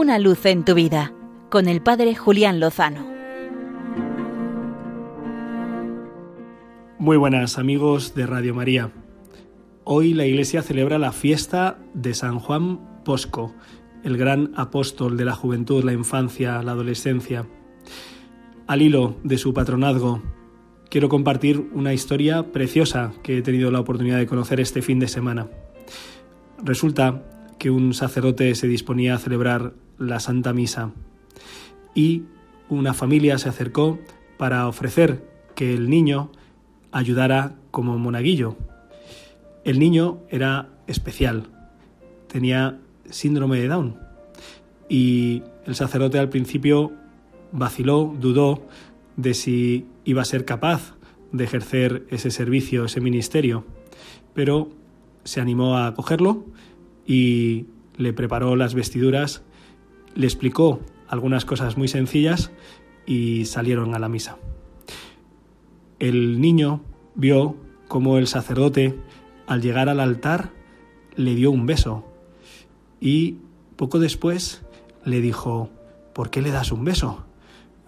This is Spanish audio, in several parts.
Una luz en tu vida con el Padre Julián Lozano. Muy buenas amigos de Radio María. Hoy la Iglesia celebra la fiesta de San Juan Posco, el gran apóstol de la juventud, la infancia, la adolescencia. Al hilo de su patronazgo, quiero compartir una historia preciosa que he tenido la oportunidad de conocer este fin de semana. Resulta que un sacerdote se disponía a celebrar la Santa Misa y una familia se acercó para ofrecer que el niño ayudara como monaguillo. El niño era especial, tenía síndrome de Down y el sacerdote al principio vaciló, dudó de si iba a ser capaz de ejercer ese servicio, ese ministerio, pero se animó a cogerlo y le preparó las vestiduras, le explicó algunas cosas muy sencillas y salieron a la misa. El niño vio cómo el sacerdote, al llegar al altar, le dio un beso y poco después le dijo, ¿por qué le das un beso?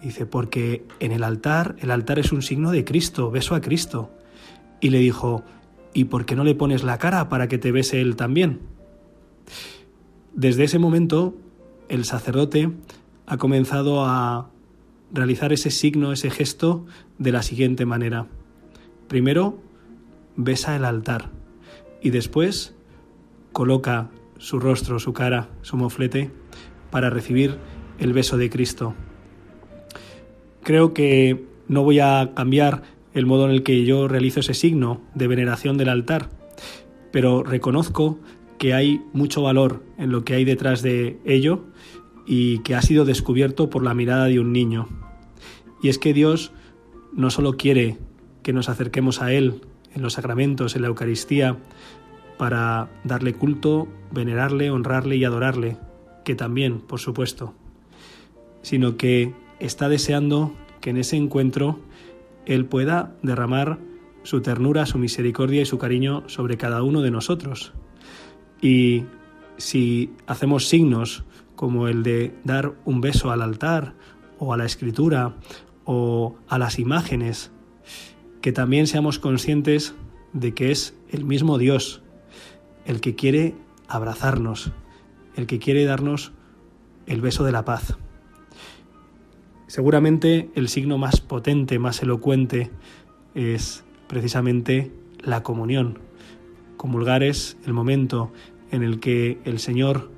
Dice, porque en el altar, el altar es un signo de Cristo, beso a Cristo. Y le dijo, ¿y por qué no le pones la cara para que te bese él también? Desde ese momento, el sacerdote ha comenzado a realizar ese signo, ese gesto, de la siguiente manera. Primero, besa el altar y después coloca su rostro, su cara, su moflete, para recibir el beso de Cristo. Creo que no voy a cambiar el modo en el que yo realizo ese signo de veneración del altar, pero reconozco que hay mucho valor en lo que hay detrás de ello y que ha sido descubierto por la mirada de un niño. Y es que Dios no solo quiere que nos acerquemos a Él en los sacramentos, en la Eucaristía, para darle culto, venerarle, honrarle y adorarle, que también, por supuesto, sino que está deseando que en ese encuentro Él pueda derramar su ternura, su misericordia y su cariño sobre cada uno de nosotros. Y si hacemos signos como el de dar un beso al altar o a la escritura o a las imágenes, que también seamos conscientes de que es el mismo Dios el que quiere abrazarnos, el que quiere darnos el beso de la paz. Seguramente el signo más potente, más elocuente, es precisamente la comunión, Comulgar es el momento en el que el Señor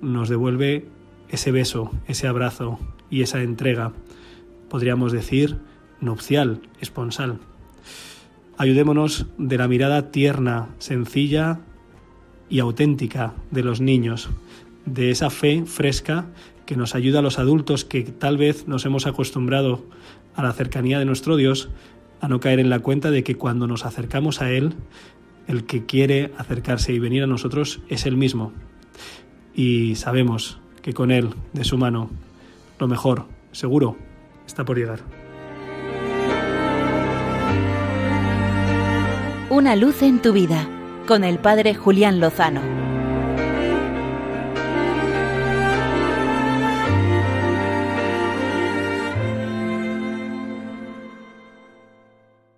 nos devuelve ese beso, ese abrazo y esa entrega, podríamos decir, nupcial, esponsal. Ayudémonos de la mirada tierna, sencilla y auténtica de los niños, de esa fe fresca que nos ayuda a los adultos que tal vez nos hemos acostumbrado a la cercanía de nuestro Dios, a no caer en la cuenta de que cuando nos acercamos a Él el que quiere acercarse y venir a nosotros es Él mismo. Y sabemos que con Él, de su mano, lo mejor, seguro, está por llegar. Una luz en tu vida, con el Padre Julián Lozano.